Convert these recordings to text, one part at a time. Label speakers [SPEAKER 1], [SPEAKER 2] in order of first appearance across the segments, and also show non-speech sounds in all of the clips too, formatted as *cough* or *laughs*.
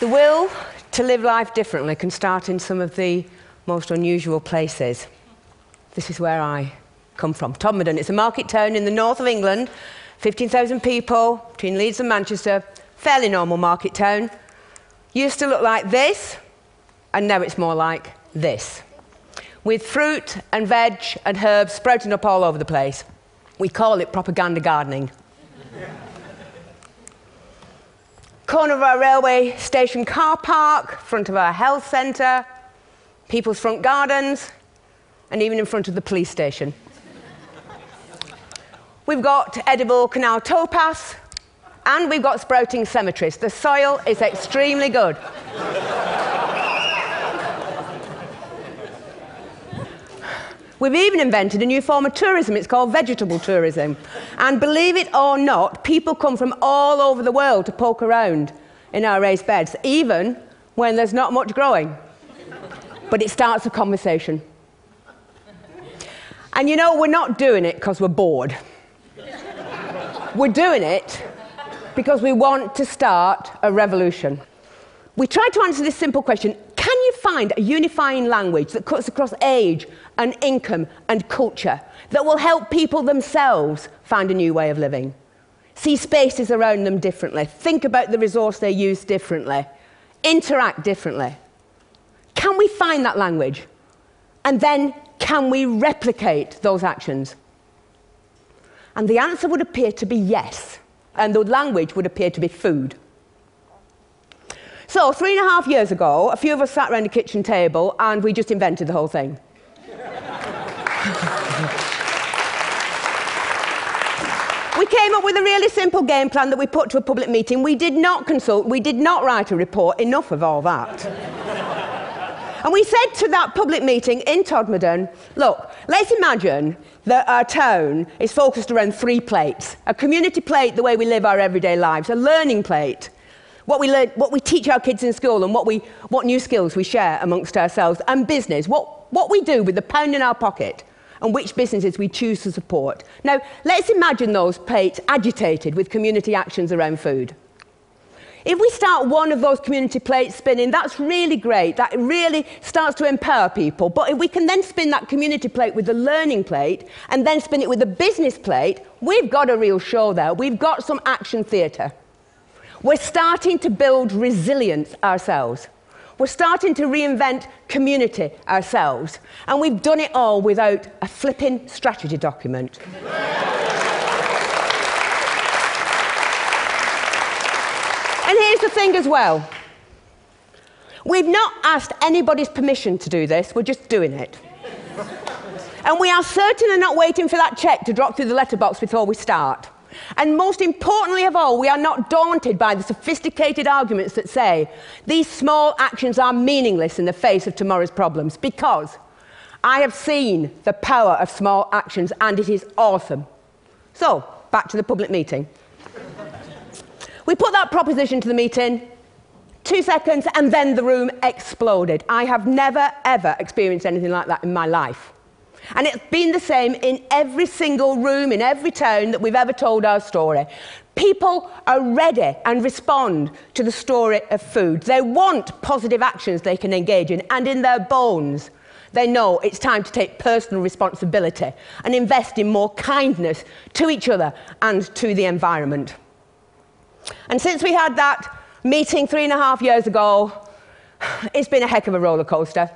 [SPEAKER 1] The will to live life differently can start in some of the most unusual places. This is where I come from, Todmorden. It's a market town in the north of England, 15,000 people between Leeds and Manchester, fairly normal market town. Used to look like this, and now it's more like this. With fruit and veg and herbs sprouting up all over the place. We call it propaganda gardening. Corner of our railway station car park, front of our health centre, people's front gardens, and even in front of the police station. We've got edible canal towpaths, and we've got sprouting cemeteries. The soil is extremely good. We've even invented a new form of tourism. It's called vegetable tourism. And believe it or not, people come from all over the world to poke around in our raised beds, even when there's not much growing. But it starts a conversation. And you know, we're not doing it because we're bored. we're doing it because we want to start a revolution. We try to answer this simple question can you find a unifying language that cuts across age and income and culture that will help people themselves find a new way of living? See spaces around them differently, think about the resource they use differently, interact differently. Can we find that language? And then can we replicate those actions? And the answer would appear to be yes. And the language would appear to be food. So, three and a half years ago, a few of us sat around a kitchen table and we just invented the whole thing. We came up with a really simple game plan that we put to a public meeting. We did not consult, we did not write a report, enough of all that. and we said to that public meeting in Todmorden, look, let's imagine that our town is focused around three plates a community plate, the way we live our everyday lives, a learning plate, what we, learn, what we teach our kids in school and what, we, what new skills we share amongst ourselves, and business, what, what we do with the pound in our pocket and which businesses we choose to support. Now, let's imagine those plates agitated with community actions around food. If we start one of those community plates spinning, that's really great. That really starts to empower people. But if we can then spin that community plate with the learning plate and then spin it with the business plate, we've got a real show there. We've got some action theatre. We're starting to build resilience ourselves. We're starting to reinvent community ourselves. And we've done it all without a flipping strategy document. and here's the thing as well. We've not asked anybody's permission to do this, we're just doing it. and we are certainly not waiting for that check to drop through the letterbox before we start. And most importantly of all, we are not daunted by the sophisticated arguments that say these small actions are meaningless in the face of tomorrow's problems because I have seen the power of small actions and it is awesome. So, back to the public meeting. we put that proposition to the meeting, two seconds, and then the room exploded. I have never, ever experienced anything like that in my life. And it's been the same in every single room, in every town that we've ever told our story. People are ready and respond to the story of food. They want positive actions they can engage in, and in their bones, they know it's time to take personal responsibility and invest in more kindness to each other and to the environment. And since we had that meeting three and a half years ago, *sighs* it's been a heck of a roller coaster.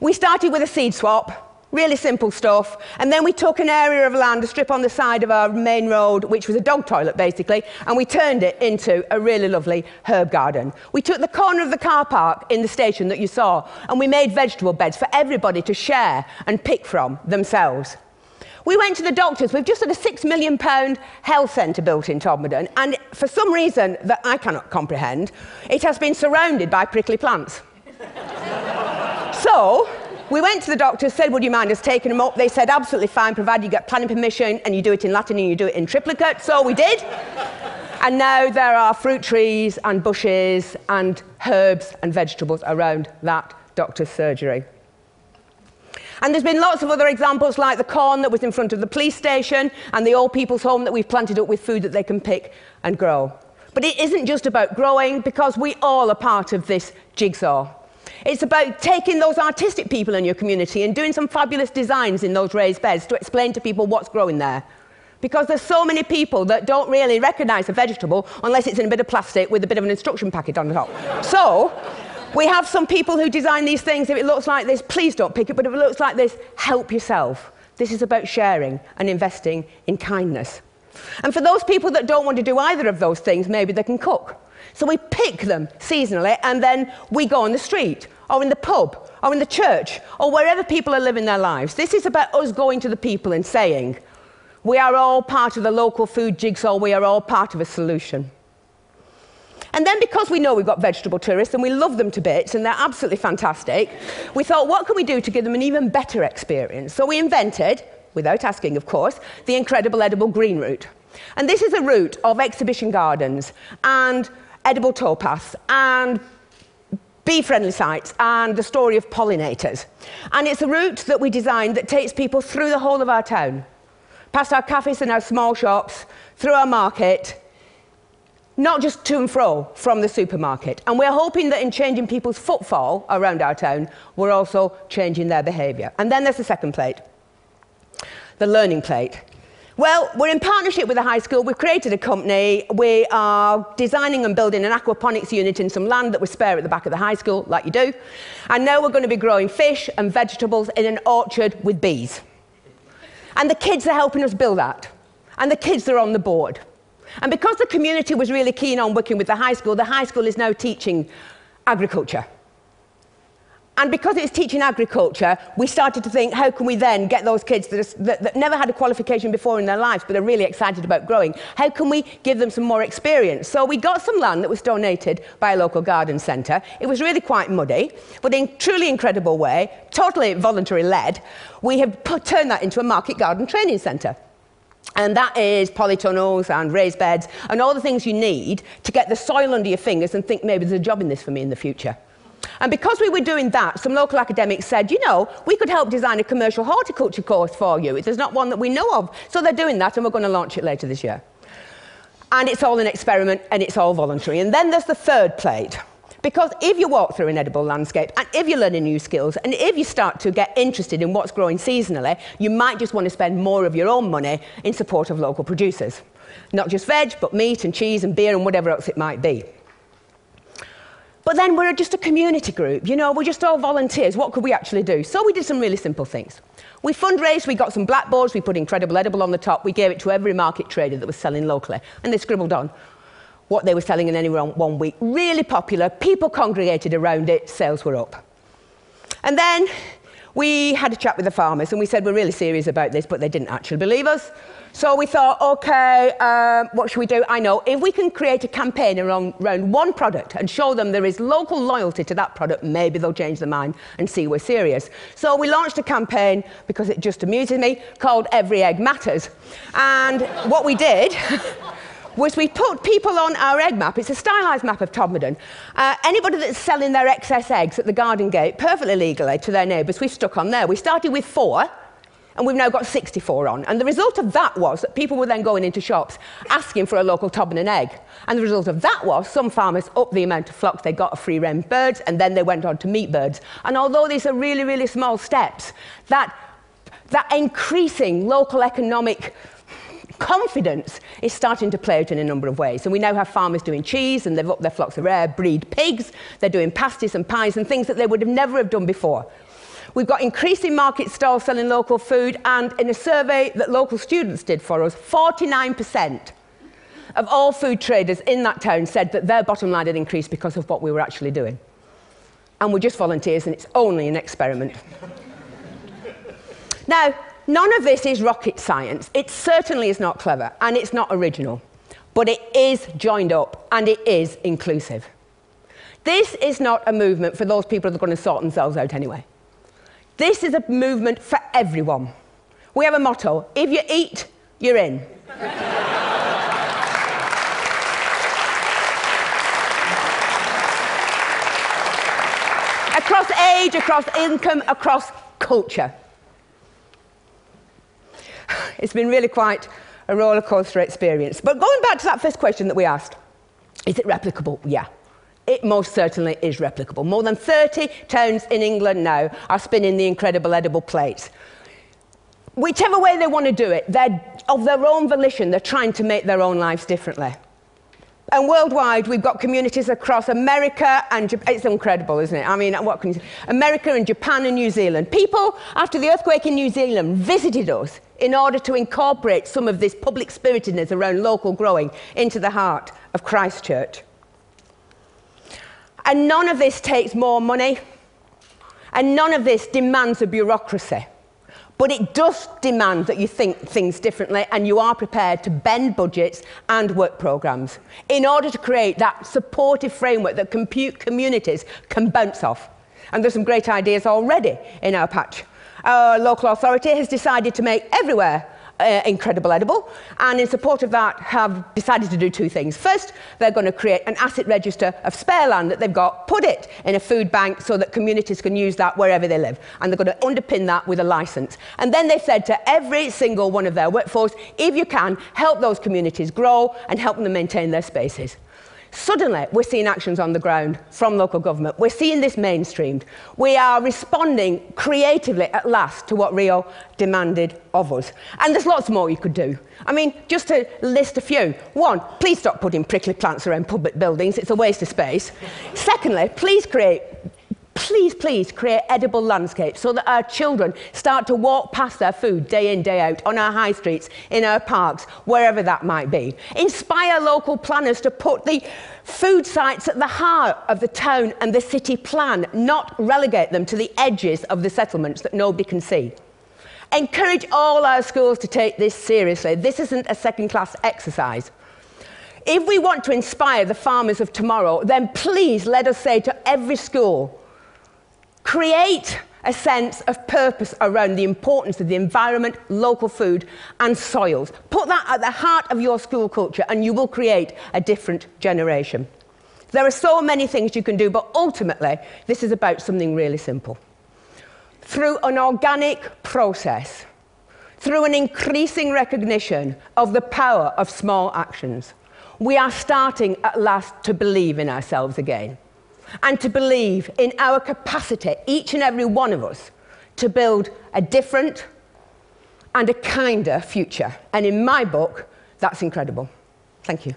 [SPEAKER 1] We started with a seed swap Really simple stuff. And then we took an area of land, a strip on the side of our main road, which was a dog toilet basically, and we turned it into a really lovely herb garden. We took the corner of the car park in the station that you saw, and we made vegetable beds for everybody to share and pick from themselves. We went to the doctors. We've just had a six million pound health centre built in Todmorden, and for some reason that I cannot comprehend, it has been surrounded by prickly plants. *laughs* so, we went to the doctor, said, Would you mind us taking them up? They said, Absolutely fine, provided you get planning permission and you do it in Latin and you do it in triplicate. So we did. and now there are fruit trees and bushes and herbs and vegetables around that doctor's surgery. And there's been lots of other examples like the corn that was in front of the police station and the old people's home that we've planted up with food that they can pick and grow. But it isn't just about growing because we all are part of this jigsaw. It's about taking those artistic people in your community and doing some fabulous designs in those raised beds to explain to people what's growing there. Because there's so many people that don't really recognize a vegetable unless it's in a bit of plastic with a bit of an instruction packet on the top. so, we have some people who design these things. If it looks like this, please don't pick it. But if it looks like this, help yourself. This is about sharing and investing in kindness. And for those people that don't want to do either of those things, maybe they can cook. So we pick them seasonally and then we go on the street or in the pub or in the church or wherever people are living their lives. This is about us going to the people and saying, we are all part of the local food jigsaw, we are all part of a solution. And then because we know we've got vegetable tourists and we love them to bits and they're absolutely fantastic, we thought, what can we do to give them an even better experience? So we invented, without asking of course, the incredible edible green route. And this is a route of exhibition gardens and edible towpaths and bee-friendly sites and the story of pollinators. And it's a route that we designed that takes people through the whole of our town past our cafes and our small shops, through our market, not just to and fro from the supermarket. And we're hoping that in changing people's footfall around our town, we're also changing their behaviour. And then there's the second plate, the learning plate. Well, we're in partnership with the high school. We've created a company. We are designing and building an aquaponics unit in some land that was spare at the back of the high school, like you do. And now we're going to be growing fish and vegetables in an orchard with bees. And the kids are helping us build that. And the kids are on the board. And because the community was really keen on working with the high school, the high school is now teaching agriculture. And because it's teaching agriculture, we started to think, how can we then get those kids that, are, that, that, never had a qualification before in their lives but are really excited about growing, how can we give them some more experience? So we got some land that was donated by a local garden centre. It was really quite muddy, but in truly incredible way, totally voluntary led, we have put, turned that into a market garden training centre. And that is polytunnels and raised beds and all the things you need to get the soil under your fingers and think maybe there's a job in this for me in the future. And because we were doing that, some local academics said, you know, we could help design a commercial horticulture course for you. If there's not one that we know of. So they're doing that, and we're going to launch it later this year. And it's all an experiment, and it's all voluntary. And then there's the third plate. Because if you walk through an edible landscape, and if you're learning new skills, and if you start to get interested in what's growing seasonally, you might just want to spend more of your own money in support of local producers. Not just veg, but meat and cheese and beer and whatever else it might be. But then we're just a community group, you know, we're just all volunteers. What could we actually do? So we did some really simple things. We fundraised, we got some blackboards, we put Incredible Edible on the top, we gave it to every market trader that was selling locally, and they scribbled on what they were selling in any one week. Really popular, people congregated around it, sales were up. And then we had a chat with the farmers and we said, we're really serious about this, but they didn't actually believe us. So we thought, okay, um, what should we do? I know, if we can create a campaign around, around one product and show them there is local loyalty to that product, maybe they'll change their mind and see we're serious. So we launched a campaign, because it just amuses me, called Every Egg Matters. And what we did *laughs* was we put people on our egg map. It's a stylised map of Todmorden. Uh, anybody that's selling their excess eggs at the garden gate perfectly legally to their neighbours, we've stuck on there. We started with four, and we've now got 64 on. And the result of that was that people were then going into shops asking for a local Todmorden egg. And the result of that was some farmers upped the amount of flocks they got of free range birds, and then they went on to meat birds. And although these are really, really small steps, that, that increasing local economic confidence is starting to play out in a number of ways. And we now have farmers doing cheese and they've upped their flocks of rare breed pigs. They're doing pasties and pies and things that they would have never have done before. We've got increasing market stalls selling local food, and in a survey that local students did for us, 49% of all food traders in that town said that their bottom line had increased because of what we were actually doing. And we're just volunteers, and it's only an experiment. *laughs* now, None of this is rocket science. It certainly is not clever and it's not original, but it is joined up and it is inclusive. This is not a movement for those people that are going to sort themselves out anyway. This is a movement for everyone. We have a motto if you eat, you're in. across age, across income, across culture. It's been really quite a roller coaster experience. But going back to that first question that we asked, Is it replicable? Yeah. It most certainly is replicable. More than 30 towns in England now are spinning the incredible edible plates. Whichever way they want to do it, they're of their own volition, they're trying to make their own lives differently. And worldwide, we've got communities across America and Japan. It's incredible, isn't it? I mean, what can you say? America and Japan and New Zealand. People, after the earthquake in New Zealand, visited us in order to incorporate some of this public spiritedness around local growing into the heart of Christchurch. And none of this takes more money, and none of this demands a bureaucracy. But it does demand that you think things differently and you are prepared to bend budgets and work programmes in order to create that supportive framework that compute communities can bounce off. And there's some great ideas already in our patch. Our local authority has decided to make everywhere uh, incredible edible, and in support of that, have decided to do two things. First, they're going to create an asset register of spare land that they've got, put it in a food bank so that communities can use that wherever they live, and they're going to underpin that with a license. And then they've said to every single one of their workforce, if you can, help those communities grow and help them maintain their spaces. Suddenly, we're seeing actions on the ground from local government. We're seeing this mainstreamed. We are responding creatively at last to what Rio demanded of us. And there's lots more you could do. I mean, just to list a few. One, please stop putting prickly plants around public buildings, it's a waste of space. Secondly, please create please, please create edible landscapes so that our children start to walk past their food day in, day out on our high streets, in our parks, wherever that might be. Inspire local planners to put the food sites at the heart of the town and the city plan, not relegate them to the edges of the settlements that nobody can see. Encourage all our schools to take this seriously. This isn't a second class exercise. If we want to inspire the farmers of tomorrow, then please let us say to every school, Create a sense of purpose around the importance of the environment, local food, and soils. Put that at the heart of your school culture, and you will create a different generation. There are so many things you can do, but ultimately, this is about something really simple. Through an organic process, through an increasing recognition of the power of small actions, we are starting at last to believe in ourselves again and to believe in our capacity, each and every one of us, to build a different and a kinder future. And in my book, that's incredible. Thank you.